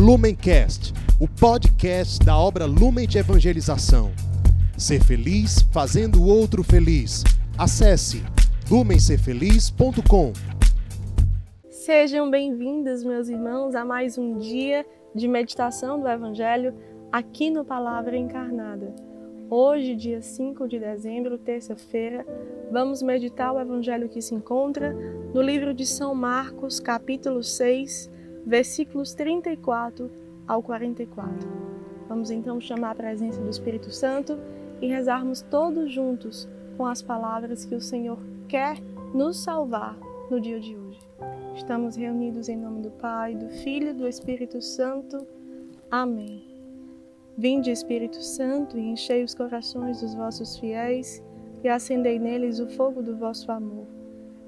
Lumencast, o podcast da obra Lumen de Evangelização. Ser feliz fazendo o outro feliz. Acesse lumencerfeliz.com. Sejam bem-vindos, meus irmãos, a mais um dia de meditação do Evangelho aqui no Palavra Encarnada. Hoje, dia 5 de dezembro, terça-feira, vamos meditar o Evangelho que se encontra no livro de São Marcos, capítulo 6, versículos 34 ao 44. Vamos então chamar a presença do Espírito Santo e rezarmos todos juntos com as palavras que o Senhor quer nos salvar no dia de hoje. Estamos reunidos em nome do Pai, do Filho e do Espírito Santo. Amém. Vinde, Espírito Santo, e enchei os corações dos vossos fiéis e acendei neles o fogo do vosso amor.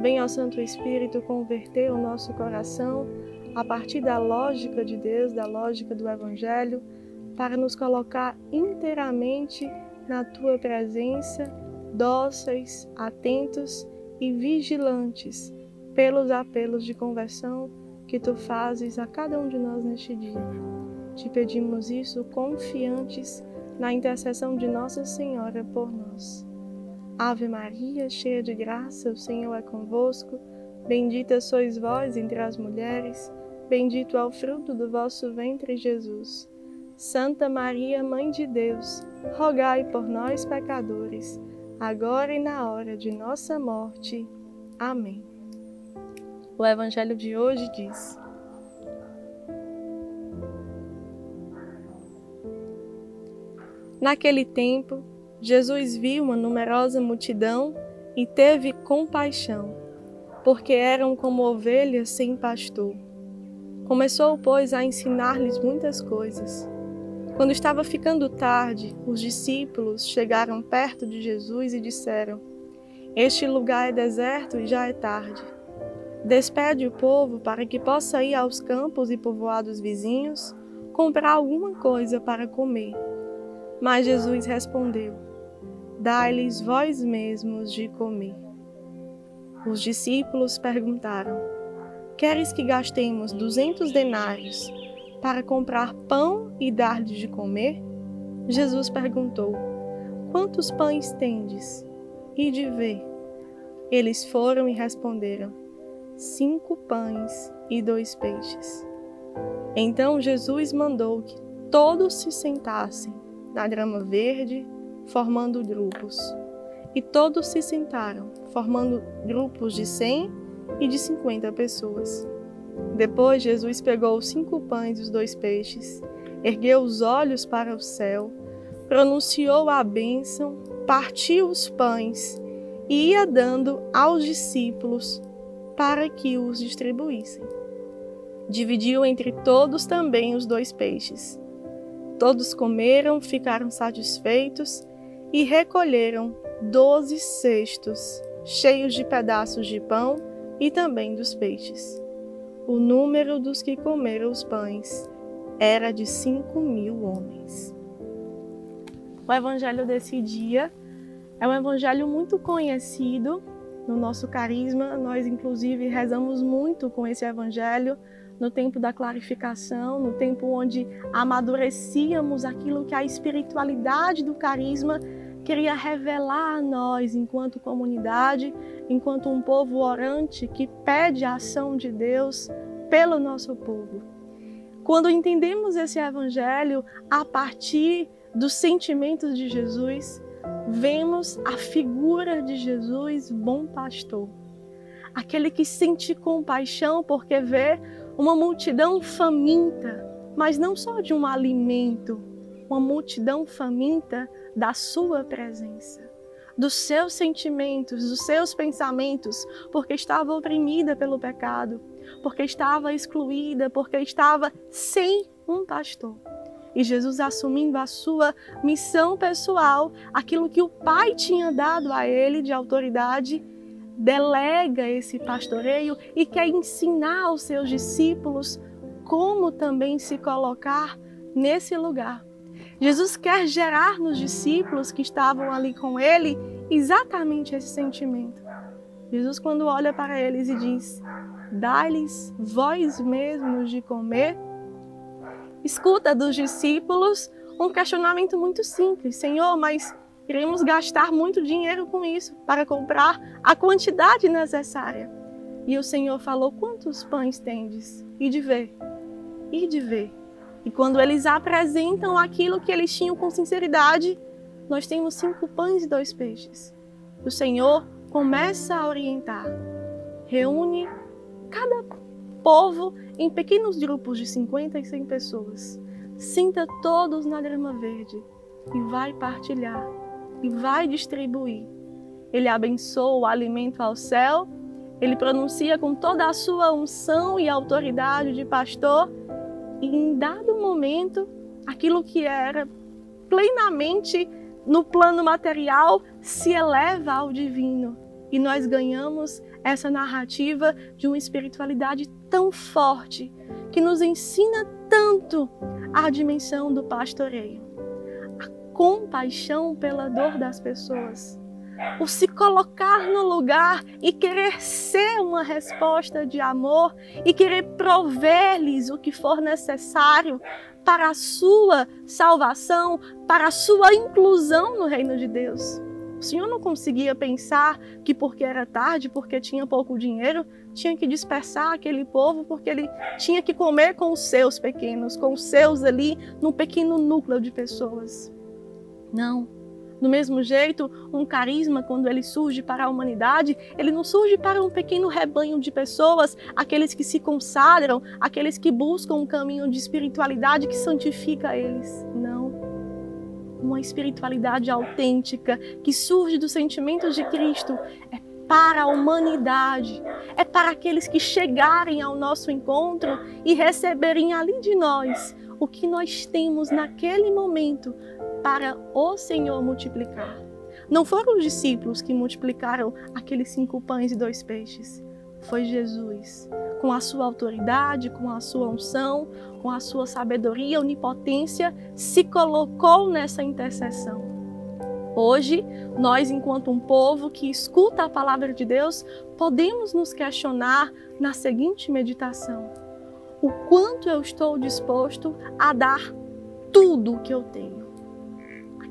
Venha ao Santo Espírito converter o nosso coração a partir da lógica de Deus, da lógica do Evangelho, para nos colocar inteiramente na tua presença, dóceis, atentos e vigilantes pelos apelos de conversão que tu fazes a cada um de nós neste dia. Te pedimos isso confiantes na intercessão de Nossa Senhora por nós. Ave Maria, cheia de graça, o Senhor é convosco. Bendita sois vós entre as mulheres Bendito é o fruto do vosso ventre, Jesus. Santa Maria, Mãe de Deus, rogai por nós, pecadores, agora e na hora de nossa morte. Amém. O Evangelho de hoje diz: Naquele tempo, Jesus viu uma numerosa multidão e teve compaixão, porque eram como ovelhas sem pastor Começou, pois, a ensinar-lhes muitas coisas. Quando estava ficando tarde, os discípulos chegaram perto de Jesus e disseram: Este lugar é deserto e já é tarde. Despede o povo para que possa ir aos campos e povoados vizinhos comprar alguma coisa para comer. Mas Jesus respondeu: Dai-lhes vós mesmos de comer. Os discípulos perguntaram: Queres que gastemos duzentos denários para comprar pão e dar-lhes de comer? Jesus perguntou: Quantos pães tendes? E de ver. Eles foram e responderam: Cinco pães e dois peixes. Então Jesus mandou que todos se sentassem na grama verde, formando grupos. E todos se sentaram, formando grupos de cem e de cinquenta pessoas. Depois Jesus pegou os cinco pães e os dois peixes, ergueu os olhos para o céu, pronunciou a bênção, partiu os pães e ia dando aos discípulos para que os distribuíssem. Dividiu entre todos também os dois peixes. Todos comeram, ficaram satisfeitos e recolheram doze cestos cheios de pedaços de pão e também dos peixes. O número dos que comeram os pães era de cinco mil homens. O evangelho desse dia é um evangelho muito conhecido no nosso carisma. Nós, inclusive, rezamos muito com esse evangelho no tempo da clarificação, no tempo onde amadurecíamos aquilo que a espiritualidade do carisma queria revelar a nós, enquanto comunidade, enquanto um povo orante que pede a ação de Deus pelo nosso povo. Quando entendemos esse evangelho a partir dos sentimentos de Jesus, vemos a figura de Jesus, bom pastor. Aquele que sente compaixão porque vê uma multidão faminta, mas não só de um alimento, uma multidão faminta da Sua presença, dos seus sentimentos, dos seus pensamentos, porque estava oprimida pelo pecado, porque estava excluída, porque estava sem um pastor. E Jesus, assumindo a sua missão pessoal, aquilo que o Pai tinha dado a ele de autoridade, delega esse pastoreio e quer ensinar aos seus discípulos como também se colocar nesse lugar. Jesus quer gerar nos discípulos que estavam ali com ele exatamente esse sentimento. Jesus, quando olha para eles e diz: Dai-lhes vós mesmos de comer, escuta dos discípulos um questionamento muito simples: Senhor, mas iremos gastar muito dinheiro com isso para comprar a quantidade necessária. E o Senhor falou: Quantos pães tendes? E de ver, e de ver. E quando eles apresentam aquilo que eles tinham com sinceridade, nós temos cinco pães e dois peixes. O Senhor começa a orientar, reúne cada povo em pequenos grupos de 50 e 100 pessoas. Sinta todos na grama verde e vai partilhar e vai distribuir. Ele abençoa o alimento ao céu, ele pronuncia com toda a sua unção e autoridade de pastor e em dado momento, aquilo que era plenamente no plano material se eleva ao divino. E nós ganhamos essa narrativa de uma espiritualidade tão forte que nos ensina tanto a dimensão do pastoreio, a compaixão pela dor das pessoas, o se colocar no lugar e querer ser uma resposta de amor e querer prover-lhes o que for necessário para a sua salvação, para a sua inclusão no reino de Deus. O Senhor não conseguia pensar que porque era tarde, porque tinha pouco dinheiro, tinha que dispersar aquele povo porque ele tinha que comer com os seus pequenos, com os seus ali, num pequeno núcleo de pessoas. Não. Do mesmo jeito, um carisma, quando ele surge para a humanidade, ele não surge para um pequeno rebanho de pessoas, aqueles que se consagram, aqueles que buscam um caminho de espiritualidade que santifica eles. Não. Uma espiritualidade autêntica que surge dos sentimentos de Cristo é para a humanidade, é para aqueles que chegarem ao nosso encontro e receberem ali de nós o que nós temos naquele momento para o Senhor multiplicar. Não foram os discípulos que multiplicaram aqueles cinco pães e dois peixes. Foi Jesus, com a sua autoridade, com a sua unção, com a sua sabedoria, onipotência, se colocou nessa intercessão. Hoje, nós, enquanto um povo que escuta a palavra de Deus, podemos nos questionar na seguinte meditação: o quanto eu estou disposto a dar tudo o que eu tenho?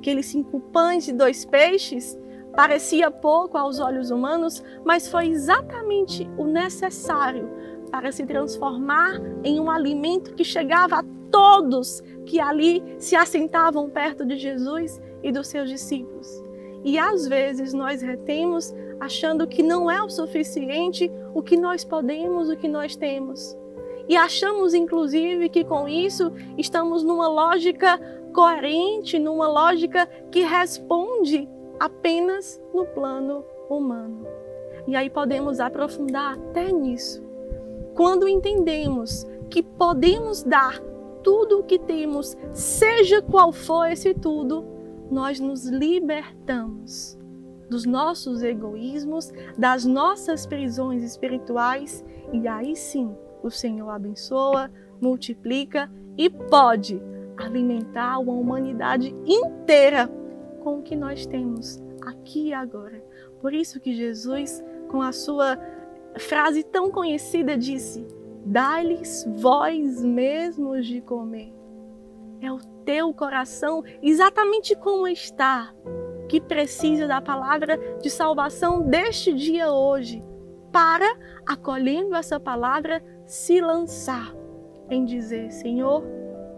Aqueles cinco pães e dois peixes parecia pouco aos olhos humanos, mas foi exatamente o necessário para se transformar em um alimento que chegava a todos que ali se assentavam perto de Jesus e dos seus discípulos. E às vezes nós retemos achando que não é o suficiente o que nós podemos, o que nós temos. E achamos, inclusive, que com isso estamos numa lógica coerente, numa lógica que responde apenas no plano humano. E aí podemos aprofundar até nisso. Quando entendemos que podemos dar tudo o que temos, seja qual for esse tudo, nós nos libertamos dos nossos egoísmos, das nossas prisões espirituais, e aí sim o Senhor abençoa, multiplica e pode alimentar uma humanidade inteira com o que nós temos aqui e agora. Por isso que Jesus, com a sua frase tão conhecida, disse: Dai-lhes vós mesmos de comer. É o teu coração, exatamente como está, que precisa da palavra de salvação deste dia hoje, para, acolhendo essa palavra, se lançar em dizer: Senhor,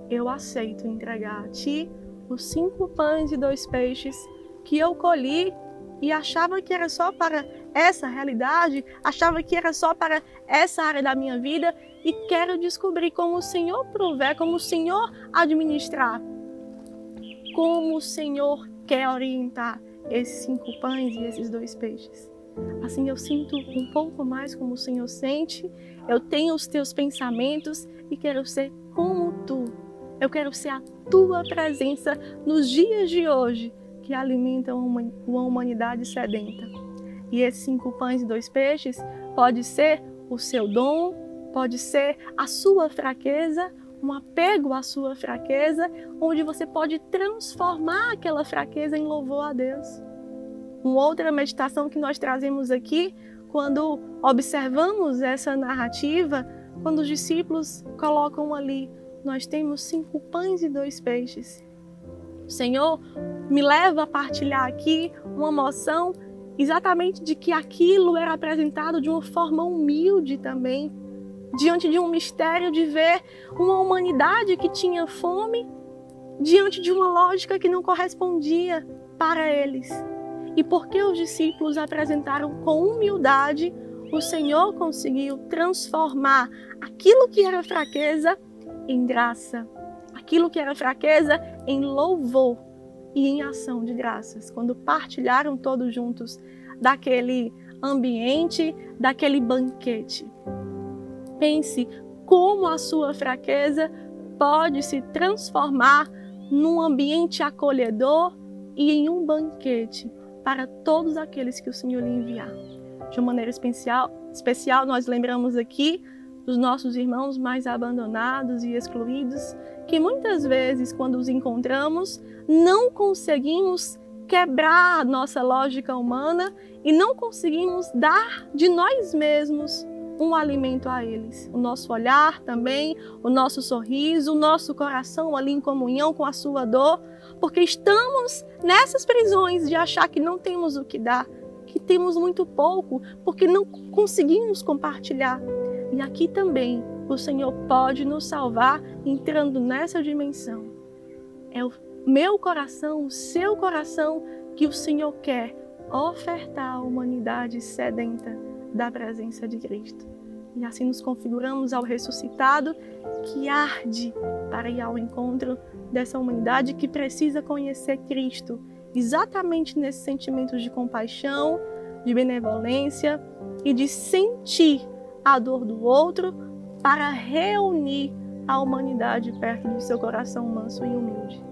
eu aceito entregar a ti os cinco pães e dois peixes que eu colhi e achava que era só para essa realidade, achava que era só para essa área da minha vida e quero descobrir como o Senhor prover, como o Senhor administrar, como o Senhor quer orientar esses cinco pães e esses dois peixes. Assim eu sinto um pouco mais como o Senhor sente, eu tenho os teus pensamentos e quero ser como tu Eu quero ser a tua presença nos dias de hoje que alimentam uma humanidade sedenta. E esses cinco pães e dois peixes pode ser o seu dom, pode ser a sua fraqueza, um apego à sua fraqueza, onde você pode transformar aquela fraqueza em louvor a Deus. Uma outra meditação que nós trazemos aqui, quando observamos essa narrativa, quando os discípulos colocam ali, nós temos cinco pães e dois peixes. Senhor me leva a partilhar aqui uma moção exatamente de que aquilo era apresentado de uma forma humilde também, diante de um mistério de ver uma humanidade que tinha fome, diante de uma lógica que não correspondia para eles. E porque os discípulos apresentaram com humildade, o Senhor conseguiu transformar aquilo que era fraqueza em graça, aquilo que era fraqueza em louvor e em ação de graças, quando partilharam todos juntos daquele ambiente, daquele banquete. Pense como a sua fraqueza pode se transformar num ambiente acolhedor e em um banquete para todos aqueles que o Senhor lhe enviar. De uma maneira especial, especial nós lembramos aqui dos nossos irmãos mais abandonados e excluídos, que muitas vezes, quando os encontramos, não conseguimos quebrar a nossa lógica humana e não conseguimos dar de nós mesmos um alimento a eles. O nosso olhar também, o nosso sorriso, o nosso coração ali em comunhão com a sua dor, porque estamos nessas prisões de achar que não temos o que dar, que temos muito pouco, porque não conseguimos compartilhar. E aqui também o Senhor pode nos salvar entrando nessa dimensão. É o meu coração, o seu coração que o Senhor quer ofertar à humanidade sedenta da presença de Cristo. E assim nos configuramos ao ressuscitado que arde para ir ao encontro dessa humanidade que precisa conhecer Cristo, exatamente nesse sentimento de compaixão, de benevolência e de sentir a dor do outro para reunir a humanidade perto do seu coração manso e humilde.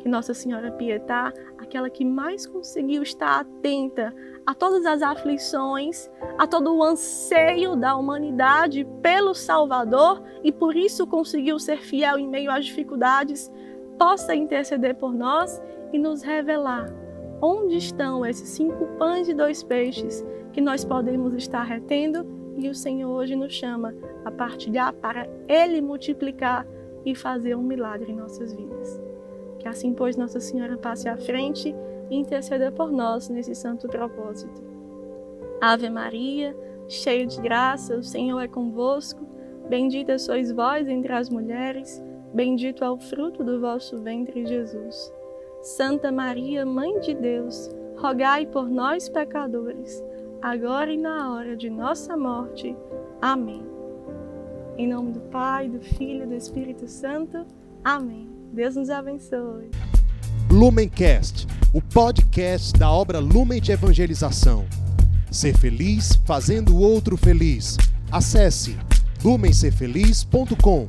Que Nossa Senhora Pietá, aquela que mais conseguiu estar atenta a todas as aflições, a todo o anseio da humanidade pelo Salvador e por isso conseguiu ser fiel em meio às dificuldades, possa interceder por nós e nos revelar onde estão esses cinco pães e dois peixes que nós podemos estar retendo e o Senhor hoje nos chama a partilhar para Ele multiplicar e fazer um milagre em nossas vidas. Que assim, pois, Nossa Senhora passe à frente e interceda por nós nesse santo propósito. Ave Maria, cheia de graça, o Senhor é convosco. Bendita sois vós entre as mulheres, bendito é o fruto do vosso ventre, Jesus. Santa Maria, Mãe de Deus, rogai por nós, pecadores, agora e na hora de nossa morte. Amém. Em nome do Pai, do Filho e do Espírito Santo. Amém. Deus nos abençoe. Lumencast, o podcast da obra Lumen de Evangelização. Ser feliz fazendo o outro feliz. Acesse lumencerfeliz.com.